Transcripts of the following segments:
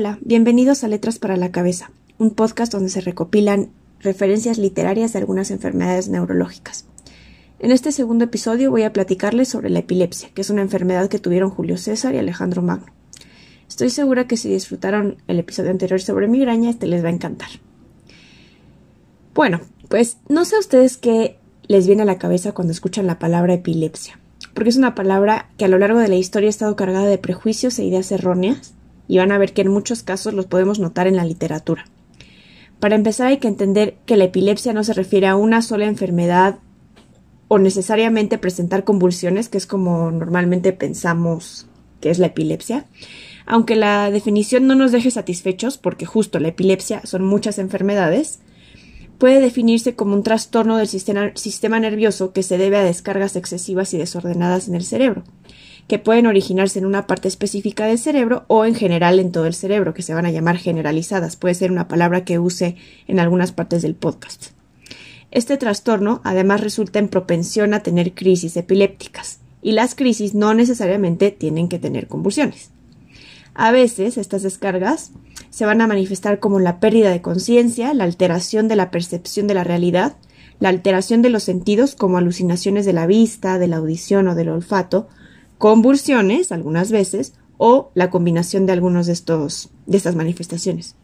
Hola, bienvenidos a Letras para la Cabeza, un podcast donde se recopilan referencias literarias de algunas enfermedades neurológicas. En este segundo episodio voy a platicarles sobre la epilepsia, que es una enfermedad que tuvieron Julio César y Alejandro Magno. Estoy segura que si disfrutaron el episodio anterior sobre migraña, este les va a encantar. Bueno, pues no sé a ustedes qué les viene a la cabeza cuando escuchan la palabra epilepsia, porque es una palabra que a lo largo de la historia ha estado cargada de prejuicios e ideas erróneas y van a ver que en muchos casos los podemos notar en la literatura. Para empezar hay que entender que la epilepsia no se refiere a una sola enfermedad o necesariamente presentar convulsiones, que es como normalmente pensamos que es la epilepsia, aunque la definición no nos deje satisfechos, porque justo la epilepsia son muchas enfermedades, puede definirse como un trastorno del sistema, sistema nervioso que se debe a descargas excesivas y desordenadas en el cerebro que pueden originarse en una parte específica del cerebro o en general en todo el cerebro, que se van a llamar generalizadas. Puede ser una palabra que use en algunas partes del podcast. Este trastorno además resulta en propensión a tener crisis epilépticas, y las crisis no necesariamente tienen que tener convulsiones. A veces estas descargas se van a manifestar como la pérdida de conciencia, la alteración de la percepción de la realidad, la alteración de los sentidos como alucinaciones de la vista, de la audición o del olfato, convulsiones algunas veces o la combinación de algunos de estos de estas manifestaciones.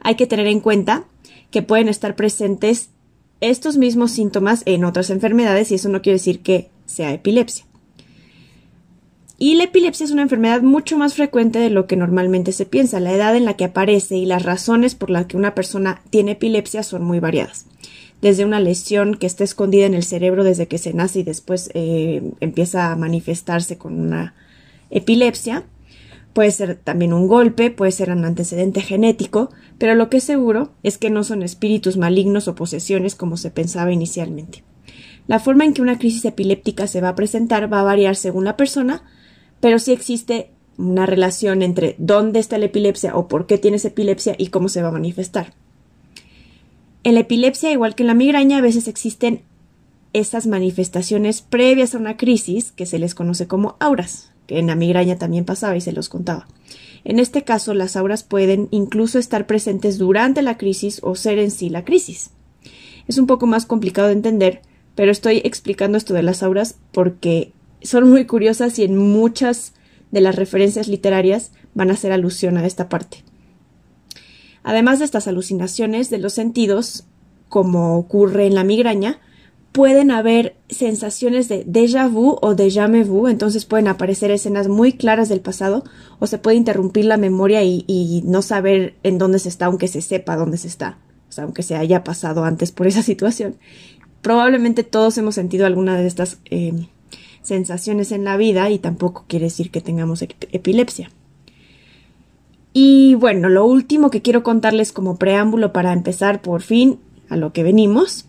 Hay que tener en cuenta que pueden estar presentes estos mismos síntomas en otras enfermedades y eso no quiere decir que sea epilepsia. Y la epilepsia es una enfermedad mucho más frecuente de lo que normalmente se piensa. La edad en la que aparece y las razones por las que una persona tiene epilepsia son muy variadas desde una lesión que está escondida en el cerebro desde que se nace y después eh, empieza a manifestarse con una epilepsia. Puede ser también un golpe, puede ser un antecedente genético, pero lo que es seguro es que no son espíritus malignos o posesiones como se pensaba inicialmente. La forma en que una crisis epiléptica se va a presentar va a variar según la persona, pero sí existe una relación entre dónde está la epilepsia o por qué tienes epilepsia y cómo se va a manifestar. En la epilepsia, igual que en la migraña, a veces existen esas manifestaciones previas a una crisis que se les conoce como auras, que en la migraña también pasaba y se los contaba. En este caso, las auras pueden incluso estar presentes durante la crisis o ser en sí la crisis. Es un poco más complicado de entender, pero estoy explicando esto de las auras porque son muy curiosas y en muchas de las referencias literarias van a hacer alusión a esta parte. Además de estas alucinaciones de los sentidos, como ocurre en la migraña, pueden haber sensaciones de déjà vu o déjà vu, entonces pueden aparecer escenas muy claras del pasado o se puede interrumpir la memoria y, no saber en dónde se está, aunque se sepa dónde se está, o sea, aunque se haya pasado antes por esa situación. Probablemente todos hemos sentido alguna de estas eh, sensaciones en la vida y tampoco quiere decir que tengamos epilepsia. Y bueno, lo último que quiero contarles como preámbulo para empezar por fin a lo que venimos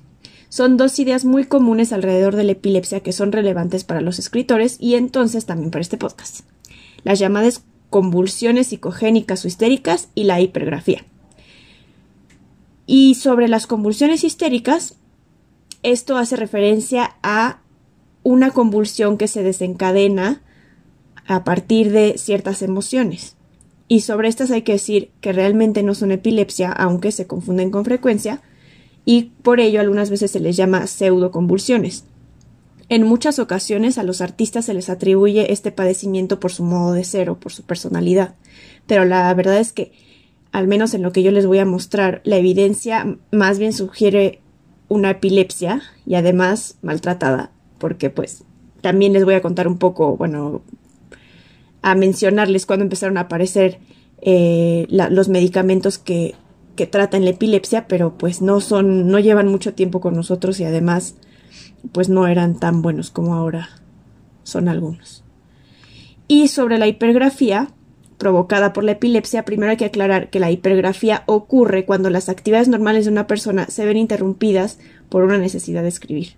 son dos ideas muy comunes alrededor de la epilepsia que son relevantes para los escritores y entonces también para este podcast. Las llamadas convulsiones psicogénicas o histéricas y la hipergrafía. Y sobre las convulsiones histéricas, esto hace referencia a una convulsión que se desencadena a partir de ciertas emociones. Y sobre estas hay que decir que realmente no son epilepsia, aunque se confunden con frecuencia, y por ello algunas veces se les llama pseudoconvulsiones. En muchas ocasiones a los artistas se les atribuye este padecimiento por su modo de ser o por su personalidad, pero la verdad es que, al menos en lo que yo les voy a mostrar, la evidencia más bien sugiere una epilepsia y además maltratada, porque pues también les voy a contar un poco, bueno, a mencionarles cuando empezaron a aparecer eh, los medicamentos que, que tratan la epilepsia, pero pues no son, no llevan mucho tiempo con nosotros y además pues no eran tan buenos como ahora son algunos. Y sobre la hipergrafía provocada por la epilepsia, primero hay que aclarar que la hipergrafía ocurre cuando las actividades normales de una persona se ven interrumpidas por una necesidad de escribir.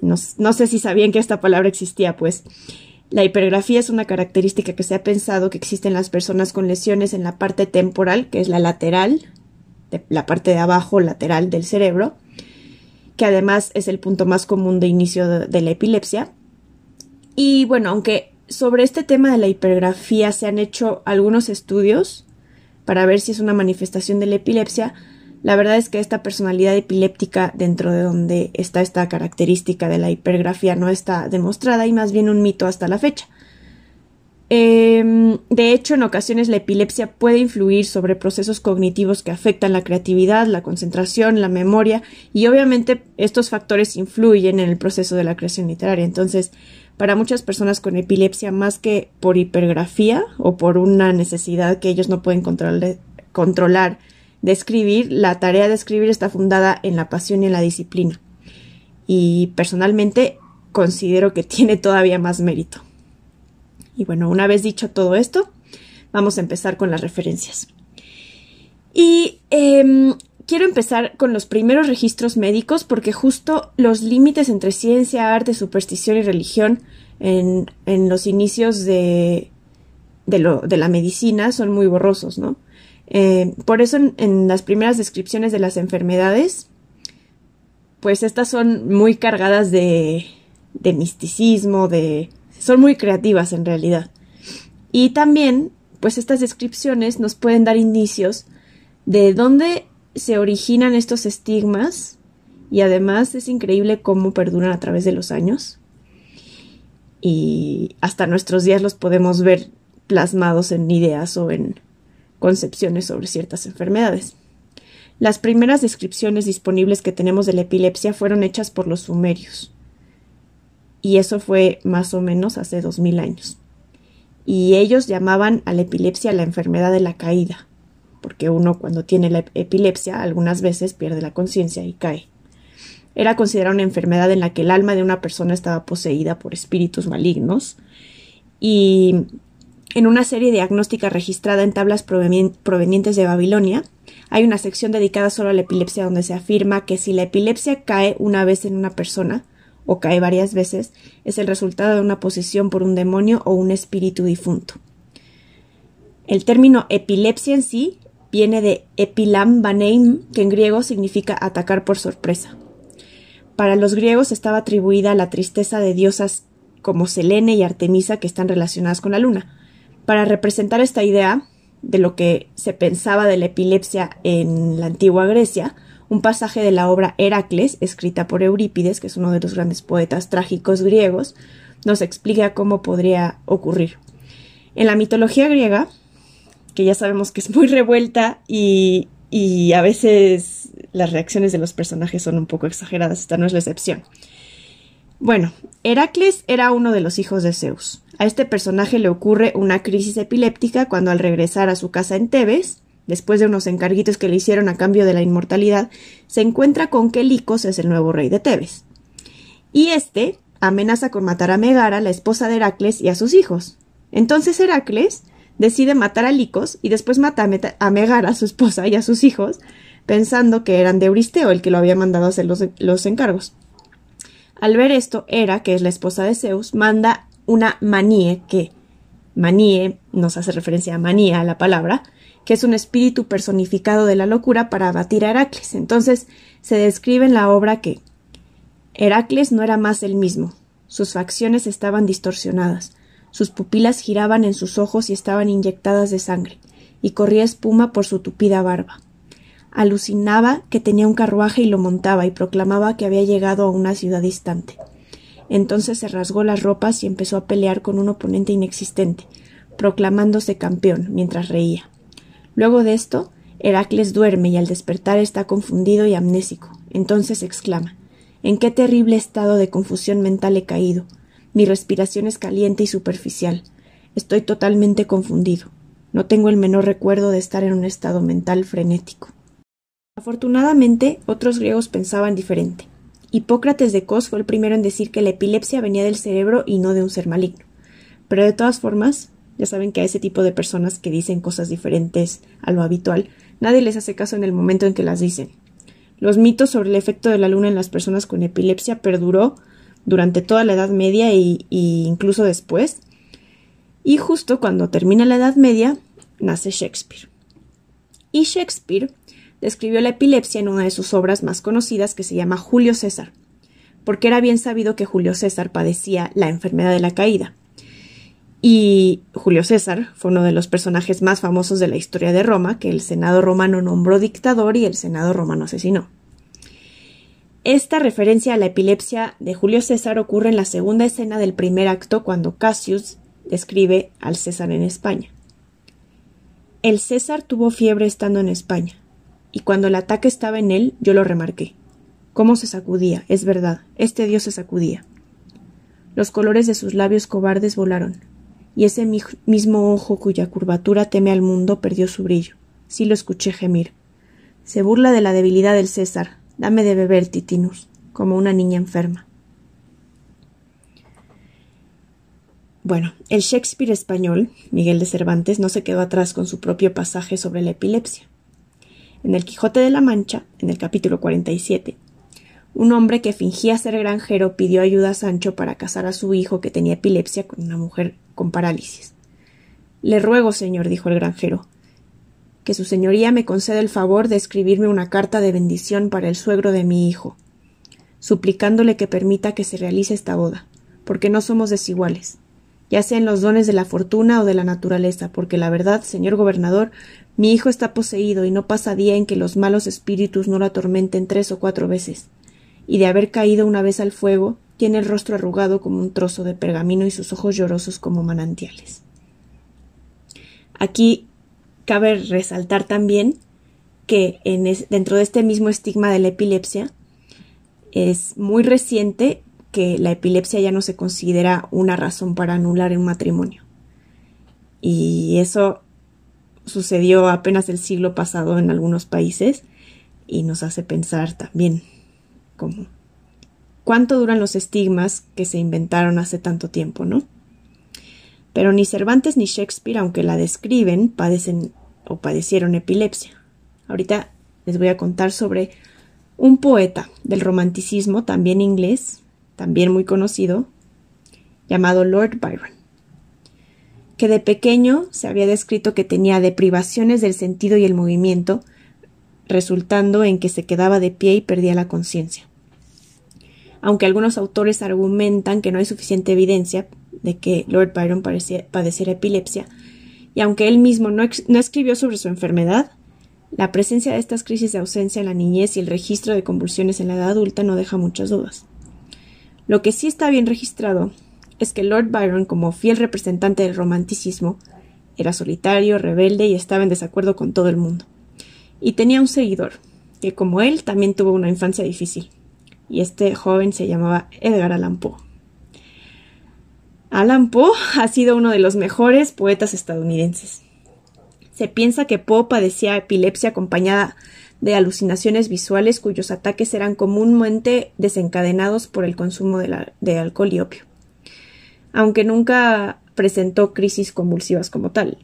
No, no sé si sabían que esta palabra existía, pues la hipergrafía es una característica que se ha pensado que existe en las personas con lesiones en la parte temporal, que es la lateral, la parte de abajo lateral del cerebro, que además es el punto más común de inicio de, la epilepsia. Y bueno, aunque sobre este tema de la hipergrafía se han hecho algunos estudios, para ver si es una manifestación de la epilepsia, la verdad es que esta personalidad epiléptica dentro de donde está esta característica de la hipergrafía no está demostrada y más bien un mito hasta la fecha. Em, de hecho, en ocasiones la epilepsia puede influir sobre procesos cognitivos que afectan la creatividad, la concentración, la memoria y obviamente estos factores influyen en el proceso de la creación literaria. Entonces, para muchas personas con epilepsia, más que por hipergrafía o por una necesidad que ellos no pueden controlar de escribir, la tarea de escribir está fundada en la pasión y en la disciplina. Y personalmente considero que tiene todavía más mérito. Y bueno, una vez dicho todo esto, vamos a empezar con las referencias. Y em, quiero empezar con los primeros registros médicos porque justo los límites entre ciencia, arte, superstición y religión en, los inicios de, de, lo, de, la medicina son muy borrosos, ¿no? Eh, por eso en, las primeras descripciones de las enfermedades, pues estas son muy cargadas de, de misticismo, de, son muy creativas en realidad. Y también, pues estas descripciones nos pueden dar indicios de dónde se originan estos estigmas y además es increíble cómo perduran a través de los años. Y hasta nuestros días los podemos ver plasmados en ideas o en concepciones sobre ciertas enfermedades. Las primeras descripciones disponibles que tenemos de la epilepsia fueron hechas por los sumerios y eso fue más o menos hace dos mil años. Y ellos llamaban a la epilepsia la enfermedad de la caída, porque uno cuando tiene la epilepsia algunas veces pierde la conciencia y cae. Era considerada una enfermedad en la que el alma de una persona estaba poseída por espíritus malignos y en una serie diagnóstica registrada en tablas provenientes de Babilonia, hay una sección dedicada solo a la epilepsia donde se afirma que si la epilepsia cae una vez en una persona, o cae varias veces, es el resultado de una posesión por un demonio o un espíritu difunto. El término epilepsia en sí viene de epilam baneim, que en griego significa atacar por sorpresa. Para los griegos estaba atribuida la tristeza de diosas como Selene y Artemisa que están relacionadas con la luna. Para representar esta idea de lo que se pensaba de la epilepsia en la antigua Grecia, un pasaje de la obra Heracles, escrita por Eurípides, que es uno de los grandes poetas trágicos griegos, nos explica cómo podría ocurrir. En la mitología griega, que ya sabemos que es muy revuelta y, y a veces las reacciones de los personajes son un poco exageradas, esta no es la excepción. Bueno, Heracles era uno de los hijos de Zeus. A este personaje le ocurre una crisis epiléptica cuando al regresar a su casa en Tebes, después de unos encarguitos que le hicieron a cambio de la inmortalidad, se encuentra con que Licos es el nuevo rey de Tebes. Y este amenaza con matar a Megara, la esposa de Heracles, y a sus hijos. Entonces Heracles decide matar a Licos y después mata a Megara, su esposa, y a sus hijos, pensando que eran de Euristeo, el que lo había mandado a hacer los, los encargos. Al ver esto, Hera, que es la esposa de Zeus, manda una manie, que manie nos hace referencia a manía, la palabra, que es un espíritu personificado de la locura para abatir a Heracles. Entonces se describe en la obra que Heracles no era más el mismo, sus facciones estaban distorsionadas, sus pupilas giraban en sus ojos y estaban inyectadas de sangre, y corría espuma por su tupida barba. Alucinaba que tenía un carruaje y lo montaba y proclamaba que había llegado a una ciudad distante. Entonces se rasgó las ropas y empezó a pelear con un oponente inexistente, proclamándose campeón mientras reía. Luego de esto, Heracles duerme y al despertar está confundido y amnésico. Entonces exclama ¿En qué terrible estado de confusión mental he caído? Mi respiración es caliente y superficial. Estoy totalmente confundido. No tengo el menor recuerdo de estar en un estado mental frenético. Afortunadamente, otros griegos pensaban diferente. Hipócrates de Cos fue el primero en decir que la epilepsia venía del cerebro y no de un ser maligno. Pero de todas formas, ya saben que a ese tipo de personas que dicen cosas diferentes a lo habitual, nadie les hace caso en el momento en que las dicen. Los mitos sobre el efecto de la luna en las personas con epilepsia perduró durante toda la Edad Media e incluso después. Y justo cuando termina la Edad Media, nace Shakespeare. Y Shakespeare describió la epilepsia en una de sus obras más conocidas que se llama Julio César, porque era bien sabido que Julio César padecía la enfermedad de la caída Y Julio César fue uno de los personajes más famosos de la historia de Roma, que el Senado romano nombró dictador y el Senado romano asesinó. Esta referencia a la epilepsia de Julio César ocurre en la segunda escena del primer acto cuando Cassius describe al César en España. El César tuvo fiebre estando en España, y cuando el ataque estaba en él, yo lo remarqué. Cómo se sacudía, es verdad, este dios se sacudía. Los colores de sus labios cobardes volaron, y ese mismo ojo cuya curvatura teme al mundo perdió su brillo. Sí lo escuché gemir. Se burla de la debilidad del César. Dame de beber, Titinus, como una niña enferma. Bueno, el Shakespeare español, Miguel de Cervantes, no se quedó atrás con su propio pasaje sobre la epilepsia. En el Quijote de la Mancha, en el capítulo 47, un hombre que fingía ser granjero pidió ayuda a Sancho para casar a su hijo que tenía epilepsia con una mujer con parálisis. Le ruego, señor, dijo el granjero, que su señoría me conceda el favor de escribirme una carta de bendición para el suegro de mi hijo, suplicándole que permita que se realice esta boda, porque no somos desiguales, ya sea en los dones de la fortuna o de la naturaleza, porque la verdad, señor gobernador, mi hijo está poseído y no pasa día en que los malos espíritus no lo atormenten tres o cuatro veces, y de haber caído una vez al fuego, tiene el rostro arrugado como un trozo de pergamino y sus ojos llorosos como manantiales. Aquí cabe resaltar también que dentro de este mismo estigma de la epilepsia es muy reciente que la epilepsia ya no se considera una razón para anular un matrimonio. Y eso sucedió apenas el siglo pasado en algunos países y nos hace pensar también como cuánto duran los estigmas que se inventaron hace tanto tiempo, ¿no? Pero ni Cervantes ni Shakespeare, aunque la describen, padecen o padecieron epilepsia. Ahorita les voy a contar sobre un poeta del romanticismo, también inglés, también muy conocido, llamado Lord Byron, que de pequeño se había descrito que tenía deprivaciones del sentido y el movimiento, resultando en que se quedaba de pie y perdía la conciencia aunque algunos autores argumentan que no hay suficiente evidencia de que Lord Byron padeciera epilepsia, y aunque él mismo no, no escribió sobre su enfermedad, la presencia de estas crisis de ausencia en la niñez y el registro de convulsiones en la edad adulta no deja muchas dudas. Lo que sí está bien registrado es que Lord Byron, como fiel representante del romanticismo, era solitario, rebelde y estaba en desacuerdo con todo el mundo. Y tenía un seguidor, que como él también tuvo una infancia difícil y este joven se llamaba Edgar Allan Poe. Allan Poe ha sido uno de los mejores poetas estadounidenses. Se piensa que Poe padecía epilepsia acompañada de alucinaciones visuales cuyos ataques eran comúnmente desencadenados por el consumo de, de alcohol y opio, aunque nunca presentó crisis convulsivas como tal.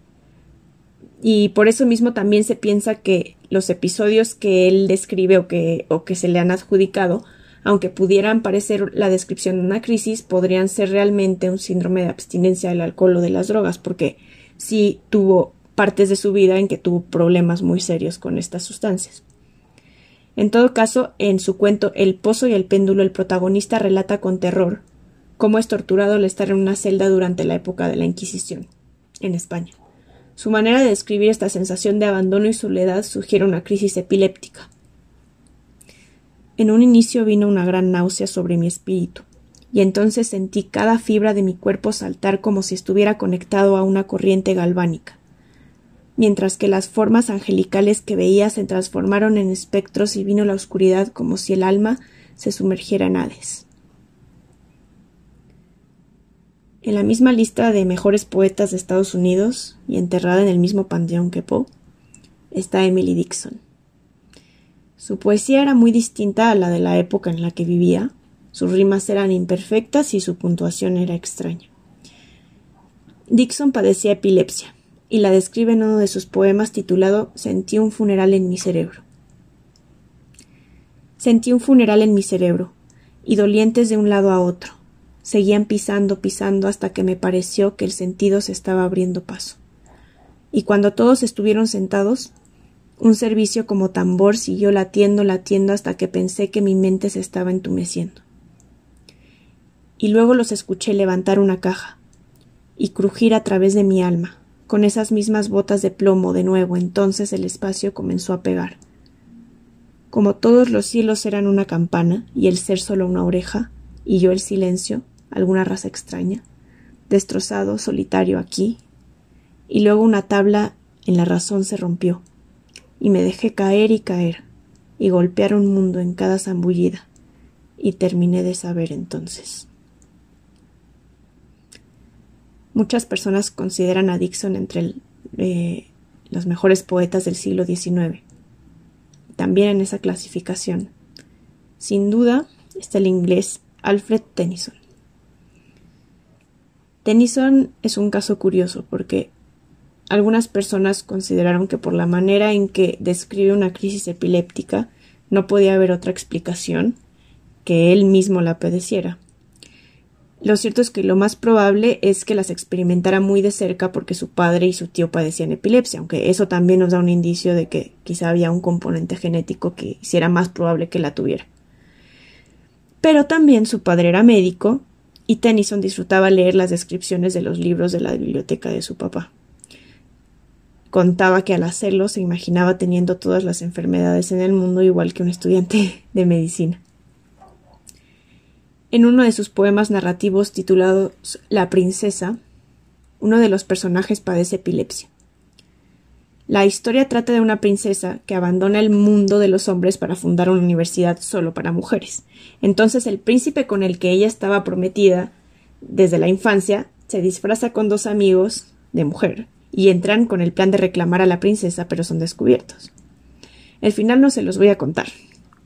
Y por eso mismo también se piensa que los episodios que él describe o que, o que se le han adjudicado aunque pudieran parecer la descripción de una crisis, podrían ser realmente un síndrome de abstinencia del alcohol o de las drogas, porque sí tuvo partes de su vida en que tuvo problemas muy serios con estas sustancias. En todo caso, en su cuento El pozo y el péndulo, el protagonista relata con terror cómo es torturado al estar en una celda durante la época de la Inquisición, en España. Su manera de describir esta sensación de abandono y soledad sugiere una crisis epiléptica. En un inicio vino una gran náusea sobre mi espíritu, y entonces sentí cada fibra de mi cuerpo saltar como si estuviera conectado a una corriente galvánica, mientras que las formas angelicales que veía se transformaron en espectros y vino la oscuridad como si el alma se sumergiera en Hades. En la misma lista de mejores poetas de Estados Unidos, y enterrada en el mismo panteón que Poe, está Emily Dixon. Su poesía era muy distinta a la de la época en la que vivía, sus rimas eran imperfectas y su puntuación era extraña. Dixon padecía epilepsia, y la describe en uno de sus poemas titulado Sentí un funeral en mi cerebro. Sentí un funeral en mi cerebro, y dolientes de un lado a otro. Seguían pisando, pisando hasta que me pareció que el sentido se estaba abriendo paso. Y cuando todos estuvieron sentados, un servicio como tambor siguió latiendo, latiendo hasta que pensé que mi mente se estaba entumeciendo. Y luego los escuché levantar una caja, y crujir a través de mi alma. Con esas mismas botas de plomo de nuevo, entonces el espacio comenzó a pegar. Como todos los cielos eran una campana y el ser solo una oreja, y yo el silencio, alguna raza extraña, destrozado, solitario aquí, y luego una tabla en la razón se rompió, y me dejé caer y caer, y golpear un mundo en cada zambullida, y terminé de saber entonces. Muchas personas consideran a Dixon entre eh, los mejores poetas del siglo XIX también en esa clasificación. Sin duda está el inglés Alfred Tennyson. Tennyson es un caso curioso porque algunas personas consideraron que por la manera en que describe una crisis epiléptica no podía haber otra explicación que él mismo la padeciera. Lo cierto es que lo más probable es que las experimentara muy de cerca porque su padre y su tío padecían epilepsia, aunque eso también nos da un indicio de que quizá había un componente genético que hiciera más probable que la tuviera. Pero también su padre era médico y Tennyson disfrutaba leer las descripciones de los libros de la biblioteca de su papá. Contaba que al hacerlo se imaginaba teniendo todas las enfermedades en el mundo igual que un estudiante de medicina. En uno de sus poemas narrativos titulados La princesa, uno de los personajes padece epilepsia. La historia trata de una princesa que abandona el mundo de los hombres para fundar una universidad solo para mujeres. Entonces el príncipe con el que ella estaba prometida desde la infancia se disfraza con dos amigos de mujer y entran con el plan de reclamar a la princesa, pero son descubiertos. El final no se los voy a contar,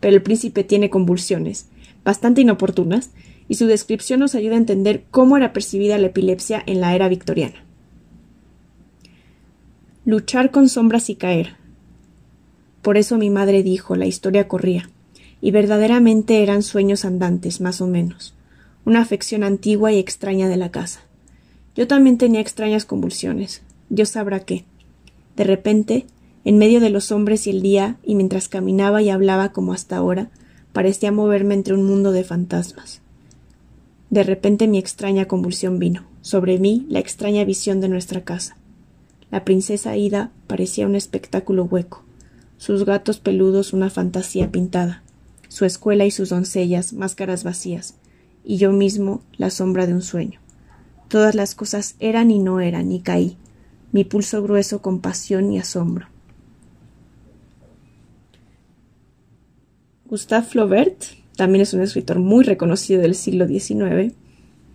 pero el príncipe tiene convulsiones bastante inoportunas, y su descripción nos ayuda a entender cómo era percibida la epilepsia en la era victoriana. Luchar con sombras y caer. Por eso mi madre dijo, la historia corría, y verdaderamente eran sueños andantes, más o menos, una afección antigua y extraña de la casa. Yo también tenía extrañas convulsiones, Dios sabrá qué. De repente, en medio de los hombres y el día, y mientras caminaba y hablaba como hasta ahora, parecía moverme entre un mundo de fantasmas. De repente mi extraña convulsión vino, sobre mí la extraña visión de nuestra casa. La princesa Ida parecía un espectáculo hueco, sus gatos peludos una fantasía pintada, su escuela y sus doncellas máscaras vacías, y yo mismo la sombra de un sueño. Todas las cosas eran y no eran, y caí, mi pulso grueso con pasión y asombro. Gustave Flaubert también es un escritor muy reconocido del siglo XIX.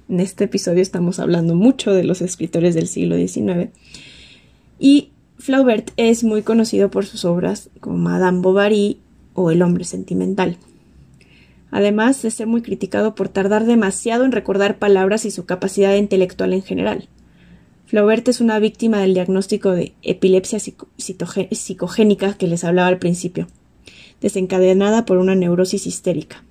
En este episodio estamos hablando mucho de los escritores del siglo XIX. Y Flaubert es muy conocido por sus obras como Madame Bovary o El hombre sentimental. Además de ser muy criticado por tardar demasiado en recordar palabras y su capacidad intelectual en general. Flaubert es una víctima del diagnóstico de epilepsia psicogénica que les hablaba al principio desencadenada por una neurosis histérica.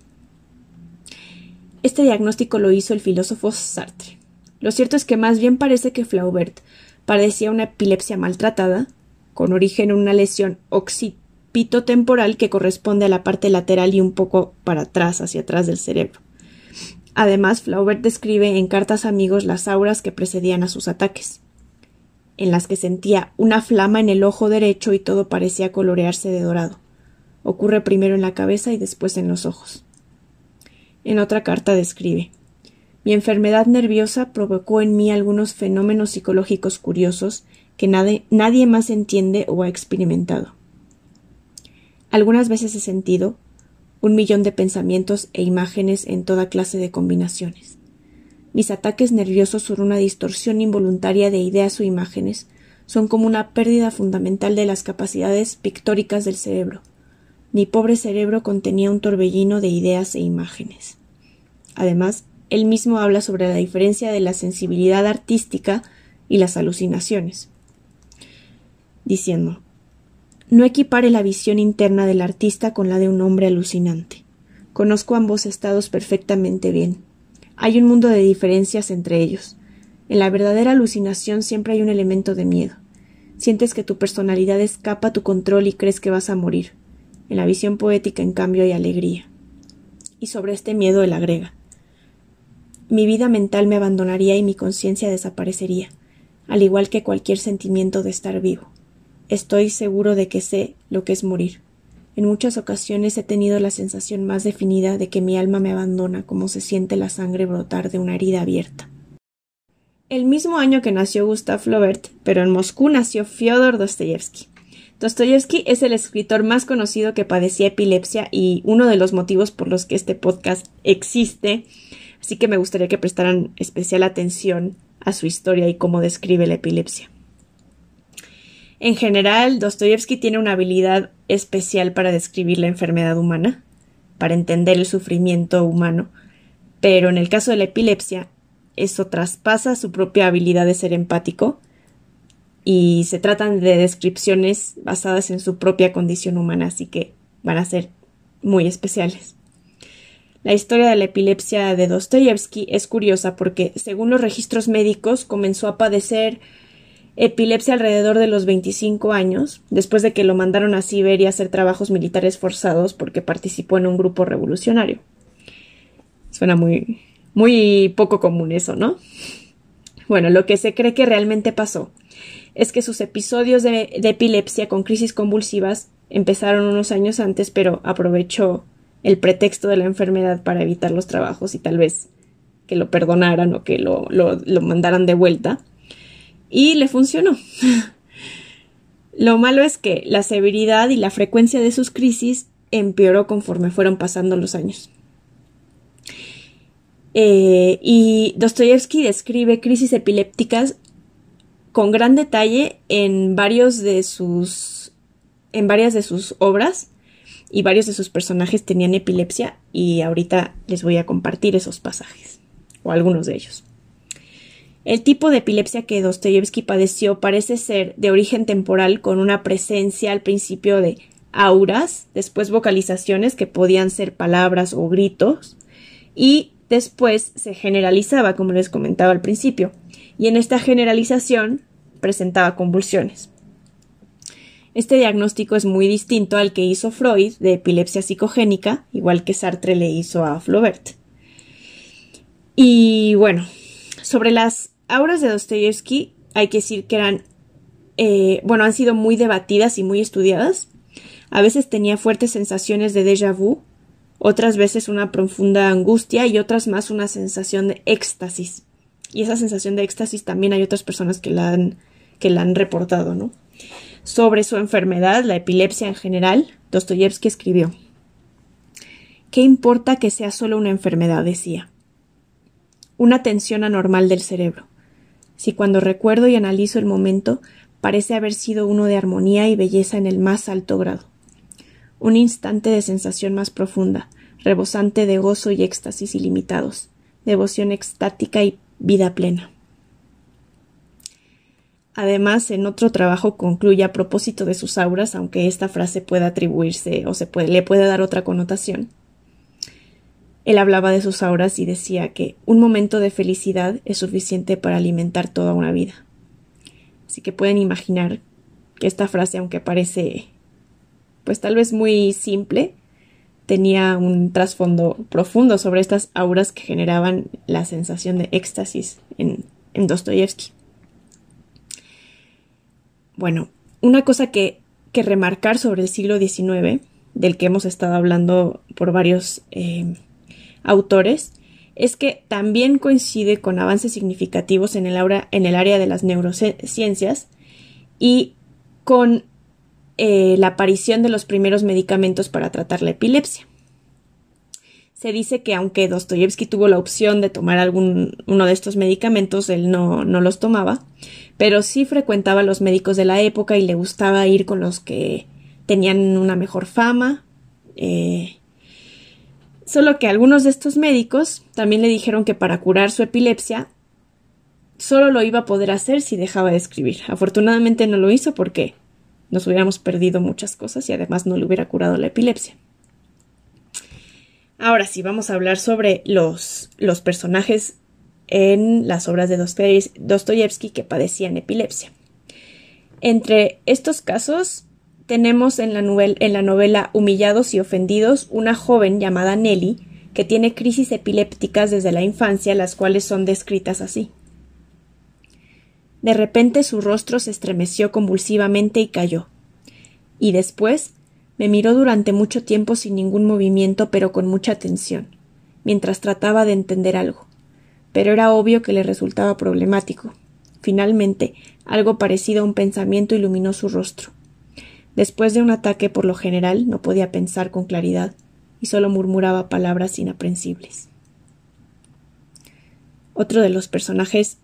Este diagnóstico lo hizo el filósofo Sartre. Lo cierto es que más bien parece que Flaubert padecía una epilepsia maltratada, con origen en una lesión occipitotemporal que corresponde a la parte lateral y un poco para atrás, hacia atrás del cerebro. Además, Flaubert describe en cartas amigos las auras que precedían a sus ataques, en las que sentía una flama en el ojo derecho y todo parecía colorearse de dorado. Ocurre primero en la cabeza y después en los ojos. En otra carta describe Mi enfermedad nerviosa provocó en mí algunos fenómenos psicológicos curiosos que nadie, nadie más entiende o ha experimentado. Algunas veces he sentido un millón de pensamientos e imágenes en toda clase de combinaciones. Mis ataques nerviosos son una distorsión involuntaria de ideas o imágenes, son como una pérdida fundamental de las capacidades pictóricas del cerebro, mi pobre cerebro contenía un torbellino de ideas e imágenes. Además, él mismo habla sobre la diferencia de la sensibilidad artística y las alucinaciones, diciendo No equipare la visión interna del artista con la de un hombre alucinante. Conozco ambos estados perfectamente bien. Hay un mundo de diferencias entre ellos. En la verdadera alucinación siempre hay un elemento de miedo. Sientes que tu personalidad escapa a tu control y crees que vas a morir. En la visión poética, en cambio, hay alegría. Y sobre este miedo él agrega mi vida mental me abandonaría y mi conciencia desaparecería, al igual que cualquier sentimiento de estar vivo. Estoy seguro de que sé lo que es morir. En muchas ocasiones he tenido la sensación más definida de que mi alma me abandona como se siente la sangre brotar de una herida abierta. El mismo año que nació Gustav Flaubert, pero en Moscú nació Fyodor Dostoyevsky. Dostoyevsky es el escritor más conocido que padecía epilepsia y uno de los motivos por los que este podcast existe, así que me gustaría que prestaran especial atención a su historia y cómo describe la epilepsia. En general, Dostoyevsky tiene una habilidad especial para describir la enfermedad humana, para entender el sufrimiento humano, pero en el caso de la epilepsia, eso traspasa su propia habilidad de ser empático y se tratan de descripciones basadas en su propia condición humana, así que van a ser muy especiales. La historia de la epilepsia de Dostoyevsky es curiosa porque, según los registros médicos, comenzó a padecer epilepsia alrededor de los 25 años, después de que lo mandaron a Siberia a hacer trabajos militares forzados porque participó en un grupo revolucionario. Suena muy, muy poco común eso, ¿no? Bueno, lo que se cree que realmente pasó es que sus episodios de, epilepsia con crisis convulsivas empezaron unos años antes, pero aprovechó el pretexto de la enfermedad para evitar los trabajos y tal vez que lo perdonaran o que lo, lo, lo mandaran de vuelta y le funcionó. Lo malo es que la severidad y la frecuencia de sus crisis empeoró conforme fueron pasando los años. Eh, y Dostoyevsky describe crisis epilépticas con gran detalle en varios de sus en varias de sus obras y varios de sus personajes tenían epilepsia y ahorita les voy a compartir esos pasajes o algunos de ellos. El tipo de epilepsia que Dostoyevsky padeció parece ser de origen temporal con una presencia al principio de auras, después vocalizaciones que podían ser palabras o gritos y después se generalizaba, como les comentaba al principio, y en esta generalización presentaba convulsiones. Este diagnóstico es muy distinto al que hizo Freud de epilepsia psicogénica, igual que Sartre le hizo a Flaubert. Y bueno, sobre las auras de Dostoyevsky hay que decir que eran, eh, bueno, han sido muy debatidas y muy estudiadas. A veces tenía fuertes sensaciones de déjà vu, otras veces una profunda angustia y otras más una sensación de éxtasis. Y esa sensación de éxtasis también hay otras personas que la han, que la han reportado, ¿no? Sobre su enfermedad, la epilepsia en general, Dostoyevsky escribió ¿Qué importa que sea solo una enfermedad? decía. Una tensión anormal del cerebro si cuando recuerdo y analizo el momento parece haber sido uno de armonía y belleza en el más alto grado. Un instante de sensación más profunda, rebosante de gozo y éxtasis ilimitados, devoción extática y vida plena. Además, en otro trabajo concluye a propósito de sus auras, aunque esta frase pueda atribuirse o se puede, le puede dar otra connotación. Él hablaba de sus auras y decía que un momento de felicidad es suficiente para alimentar toda una vida. Así que pueden imaginar que esta frase, aunque parece pues tal vez muy simple, tenía un trasfondo profundo sobre estas auras que generaban la sensación de éxtasis en, en Dostoyevsky. Bueno, una cosa que, que, remarcar sobre el siglo XIX, del que hemos estado hablando por varios eh, autores es que también coincide con avances significativos en el, en el área de las neurociencias y con eh, la aparición de los primeros medicamentos para tratar la epilepsia. Se dice que aunque Dostoyevsky tuvo la opción de tomar algún uno de estos medicamentos, él no, no los tomaba, pero sí frecuentaba a los médicos de la época y le gustaba ir con los que tenían una mejor fama, eh, Solo que algunos de estos médicos también le dijeron que para curar su epilepsia solo lo iba a poder hacer si dejaba de escribir. Afortunadamente no lo hizo porque nos hubiéramos perdido muchas cosas y además no le hubiera curado la epilepsia. Ahora sí, vamos a hablar sobre los, los personajes en las obras de Dostoyevsky que padecían epilepsia. Entre estos casos tenemos en la, novela Humillados y Ofendidos una joven llamada Nelly que tiene crisis epilépticas desde la infancia, las cuales son descritas así. De repente su rostro se estremeció convulsivamente y cayó. Y después me miró durante mucho tiempo sin ningún movimiento, pero con mucha atención, mientras trataba de entender algo. Pero era obvio que le resultaba problemático. Finalmente, algo parecido a un pensamiento iluminó su rostro. Después de un ataque, por lo general, no podía pensar con claridad y solo murmuraba palabras inaprensibles. Otro de los personajes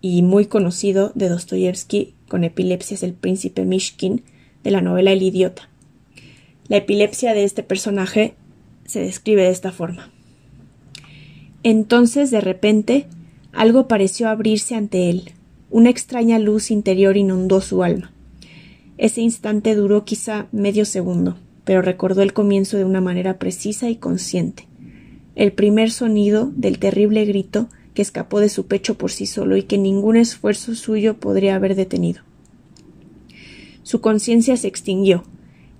y muy conocido de Dostoyevsky con epilepsia es el príncipe Mishkin de la novela El idiota. La epilepsia de este personaje se describe de esta forma. Entonces, de repente, algo pareció abrirse ante él. Una extraña luz interior inundó su alma. Ese instante duró quizá medio segundo, pero recordó el comienzo de una manera precisa y consciente. El primer sonido del terrible grito que escapó de su pecho por sí solo y que ningún esfuerzo suyo podría haber detenido. Su conciencia se extinguió,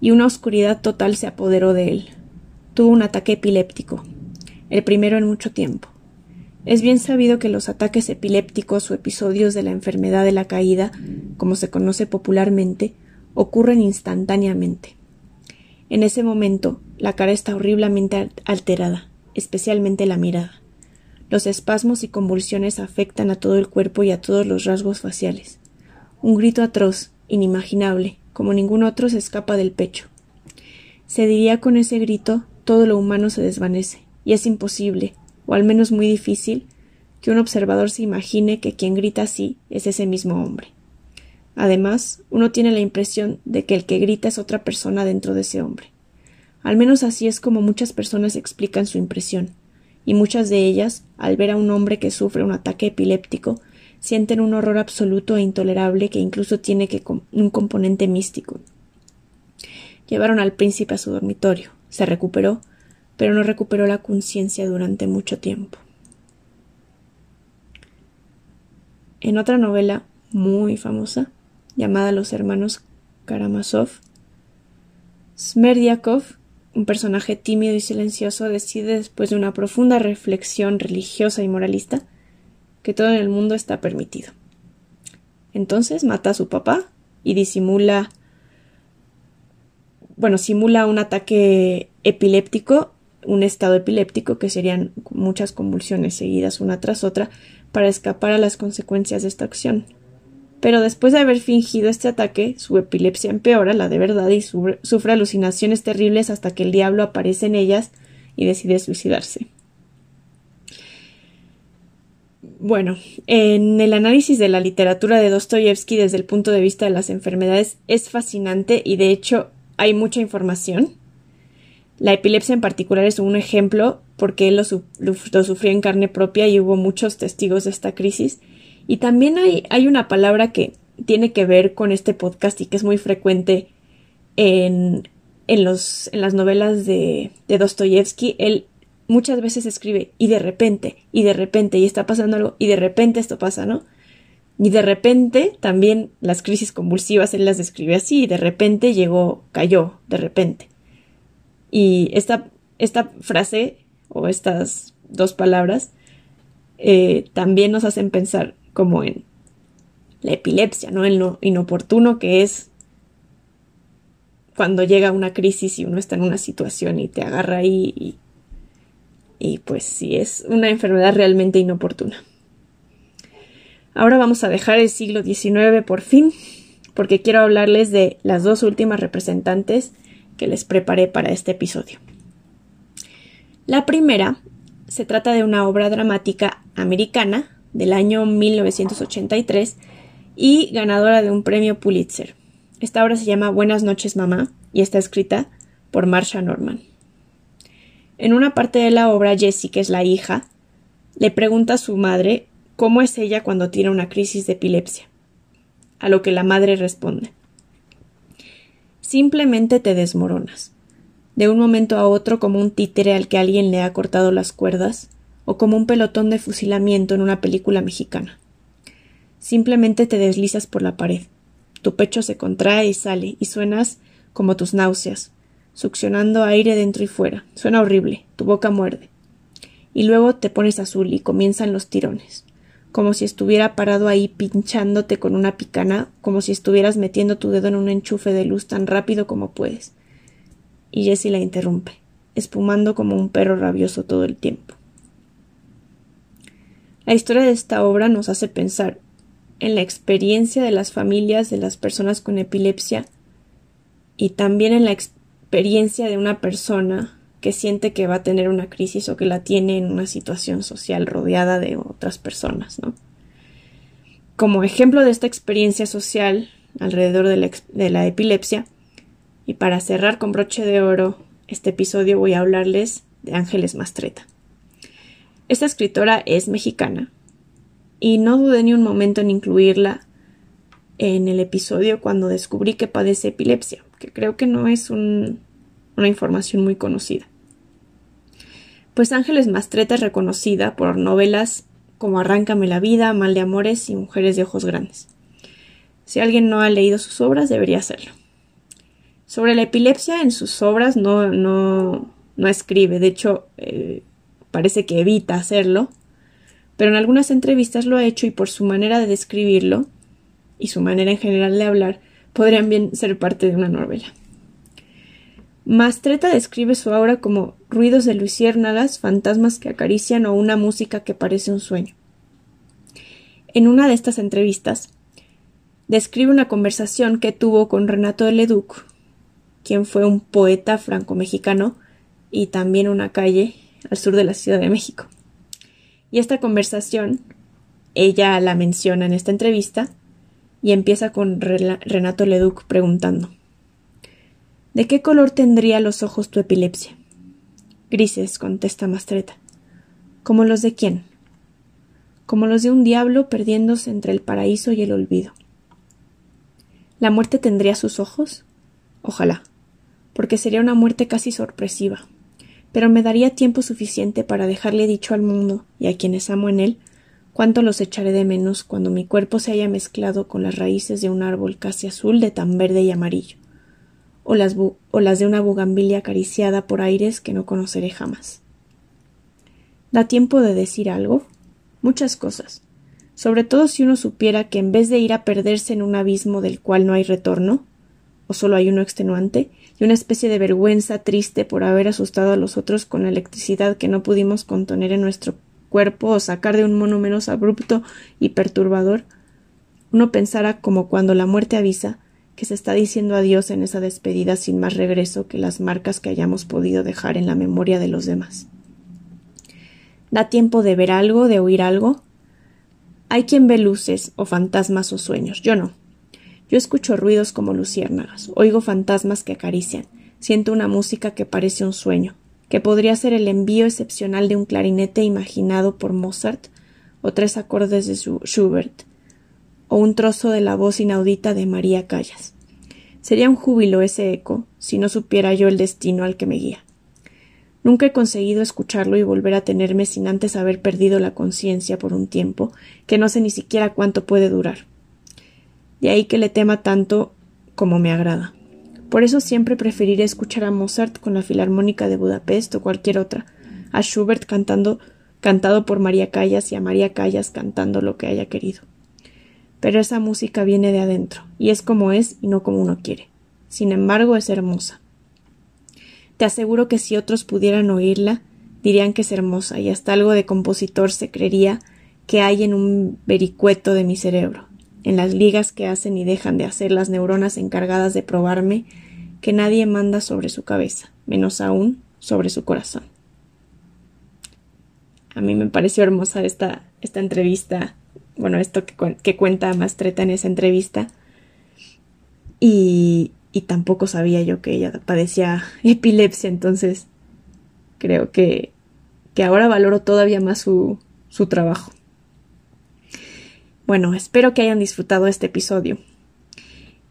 y una oscuridad total se apoderó de él. Tuvo un ataque epiléptico, el primero en mucho tiempo. Es bien sabido que los ataques epilépticos o episodios de la enfermedad de la caída, como se conoce popularmente, ocurren instantáneamente. En ese momento, la cara está horriblemente alterada, especialmente la mirada. Los espasmos y convulsiones afectan a todo el cuerpo y a todos los rasgos faciales. Un grito atroz, inimaginable, como ningún otro se escapa del pecho. Se diría con ese grito todo lo humano se desvanece, y es imposible, o al menos muy difícil, que un observador se imagine que quien grita así es ese mismo hombre. Además, uno tiene la impresión de que el que grita es otra persona dentro de ese hombre. Al menos así es como muchas personas explican su impresión y muchas de ellas, al ver a un hombre que sufre un ataque epiléptico, sienten un horror absoluto e intolerable que incluso tiene un componente místico. Llevaron al príncipe a su dormitorio. Se recuperó, pero no recuperó la conciencia durante mucho tiempo. En otra novela muy famosa, llamada Los hermanos Karamazov, Smerdiakov un personaje tímido y silencioso decide, después de una profunda reflexión religiosa y moralista, que todo en el mundo está permitido. Entonces mata a su papá y disimula, bueno, simula un ataque epiléptico, un estado epiléptico que serían muchas convulsiones seguidas una tras otra para escapar a las consecuencias de esta acción. Pero después de haber fingido este ataque, su epilepsia empeora, la de verdad, y sufre alucinaciones terribles hasta que el diablo aparece en ellas y decide suicidarse. Bueno, en el análisis de la literatura de Dostoyevsky desde el punto de vista de las enfermedades es fascinante y de hecho hay mucha información. La epilepsia en particular es un ejemplo porque él lo, lo sufrió en carne propia y hubo muchos testigos de esta crisis y también hay, hay una palabra que tiene que ver con este podcast y que es muy frecuente en, en, los, en las novelas de, de Dostoyevsky. Él muchas veces escribe y de repente, y de repente, y está pasando algo, y de repente esto pasa, ¿no? Y de repente también las crisis convulsivas él las describe así, y de repente llegó, cayó, de repente. Y esta, esta frase o estas dos palabras eh, también nos hacen pensar como en la epilepsia, ¿no? El no, inoportuno que es cuando llega una crisis y uno está en una situación y te agarra ahí y, y pues sí, es una enfermedad realmente inoportuna. Ahora vamos a dejar el siglo XIX por fin, porque quiero hablarles de las dos últimas representantes que les preparé para este episodio. La primera se trata de una obra dramática americana del año 1983 y ganadora de un premio Pulitzer. Esta obra se llama Buenas noches mamá y está escrita por Marsha Norman. En una parte de la obra, Jessie, que es la hija, le pregunta a su madre cómo es ella cuando tiene una crisis de epilepsia, a lo que la madre responde Simplemente te desmoronas, de un momento a otro como un títere al que alguien le ha cortado las cuerdas, o como un pelotón de fusilamiento en una película mexicana. Simplemente te deslizas por la pared. Tu pecho se contrae y sale, y suenas como tus náuseas, succionando aire dentro y fuera. Suena horrible, tu boca muerde. Y luego te pones azul y comienzan los tirones, como si estuviera parado ahí pinchándote con una picana, como si estuvieras metiendo tu dedo en un enchufe de luz tan rápido como puedes. Y Jessie la interrumpe, espumando como un perro rabioso todo el tiempo. La historia de esta obra nos hace pensar en la experiencia de las familias de las personas con epilepsia y también en la experiencia de una persona que siente que va a tener una crisis o que la tiene en una situación social rodeada de otras personas, ¿no? Como ejemplo de esta experiencia social alrededor de la, de la epilepsia, y para cerrar con broche de oro este episodio voy a hablarles de Ángeles Mastreta. Esta escritora es mexicana y no dudé ni un momento en incluirla en el episodio cuando descubrí que padece epilepsia, que creo que no es una información muy conocida. Pues Ángeles Mastreta es reconocida por novelas como Arráncame la vida, Mal de Amores y Mujeres de Ojos Grandes. Si alguien no ha leído sus obras, debería hacerlo. Sobre la epilepsia en sus obras no, no, no escribe, de hecho eh, parece que evita hacerlo, pero en algunas entrevistas lo ha hecho y por su manera de describirlo y su manera en general de hablar podrían bien ser parte de una novela. Mastreta describe su obra como ruidos de luciérnagas, fantasmas que acarician o una música que parece un sueño. En una de estas entrevistas, describe una conversación que tuvo con Renato Leduc, quien fue un poeta franco-mexicano y también una calle al sur de la Ciudad de México. Y esta conversación, ella la menciona en esta entrevista y empieza con Renato Leduc preguntando ¿De qué color tendría los ojos tu epilepsia? Grises, contesta Mastreta. ¿Como los de quién? Como los de un diablo perdiéndose entre el paraíso y el olvido. ¿La muerte tendría sus ojos? Ojalá porque sería una muerte casi sorpresiva. Pero me daría tiempo suficiente para dejarle dicho al mundo y a quienes amo en él cuánto los echaré de menos cuando mi cuerpo se haya mezclado con las raíces de un árbol casi azul de tan verde y amarillo, o las, o las de una bugambilia acariciada por aires que no conoceré jamás. ¿Da tiempo de decir algo? Muchas cosas, sobre todo si uno supiera que en vez de ir a perderse en un abismo del cual no hay retorno, o solo hay uno extenuante, y una especie de vergüenza triste por haber asustado a los otros con la electricidad que no pudimos contener en nuestro cuerpo o sacar de un mono menos abrupto y perturbador, uno pensara como cuando la muerte avisa que se está diciendo adiós en esa despedida sin más regreso que las marcas que hayamos podido dejar en la memoria de los demás. ¿Da tiempo de ver algo, de oír algo? Hay quien ve luces o fantasmas o sueños, yo no. Yo escucho ruidos como luciérnagas, oigo fantasmas que acarician, siento una música que parece un sueño, que podría ser el envío excepcional de un clarinete imaginado por Mozart, o tres acordes de Schubert, o un trozo de la voz inaudita de María Callas. Sería un júbilo ese eco si no supiera yo el destino al que me guía. Nunca he conseguido escucharlo y volver a tenerme sin antes haber perdido la conciencia por un tiempo que no sé ni siquiera cuánto puede durar. De ahí que le tema tanto como me agrada. Por eso siempre preferiré escuchar a Mozart con la Filarmónica de Budapest o cualquier otra, a Schubert cantando cantado por María Callas y a María Callas cantando lo que haya querido. Pero esa música viene de adentro, y es como es y no como uno quiere. Sin embargo, es hermosa. Te aseguro que si otros pudieran oírla, dirían que es hermosa, y hasta algo de compositor se creería que hay en un vericueto de mi cerebro en las ligas que hacen y dejan de hacer las neuronas encargadas de probarme que nadie manda sobre su cabeza, menos aún sobre su corazón. A mí me pareció hermosa esta, esta entrevista, bueno, esto que, que cuenta Mastreta en esa entrevista. Y, y tampoco sabía yo que ella padecía epilepsia, entonces creo que, que ahora valoro todavía más su, su trabajo. Bueno, espero que hayan disfrutado este episodio.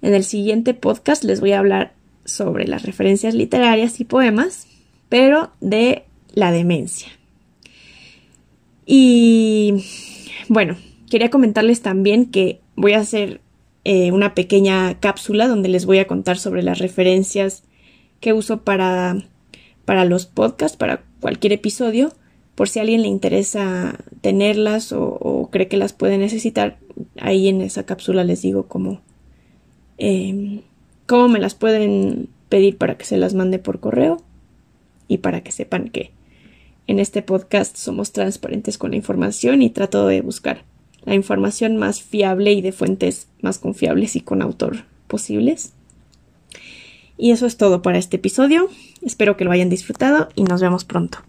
En el siguiente podcast les voy a hablar sobre las referencias literarias y poemas, pero de la demencia. Y bueno, quería comentarles también que voy a hacer eh, una pequeña cápsula donde les voy a contar sobre las referencias que uso para, para los podcasts, para cualquier episodio, por si a alguien le interesa tenerlas o, cree que las puede necesitar, ahí en esa cápsula les digo cómo, em, cómo me las pueden pedir para que se las mande por correo y para que sepan que en este podcast somos transparentes con la información y trato de buscar la información más fiable y de fuentes más confiables y con autor posibles. Y eso es todo para este episodio. Espero que lo hayan disfrutado y nos vemos pronto.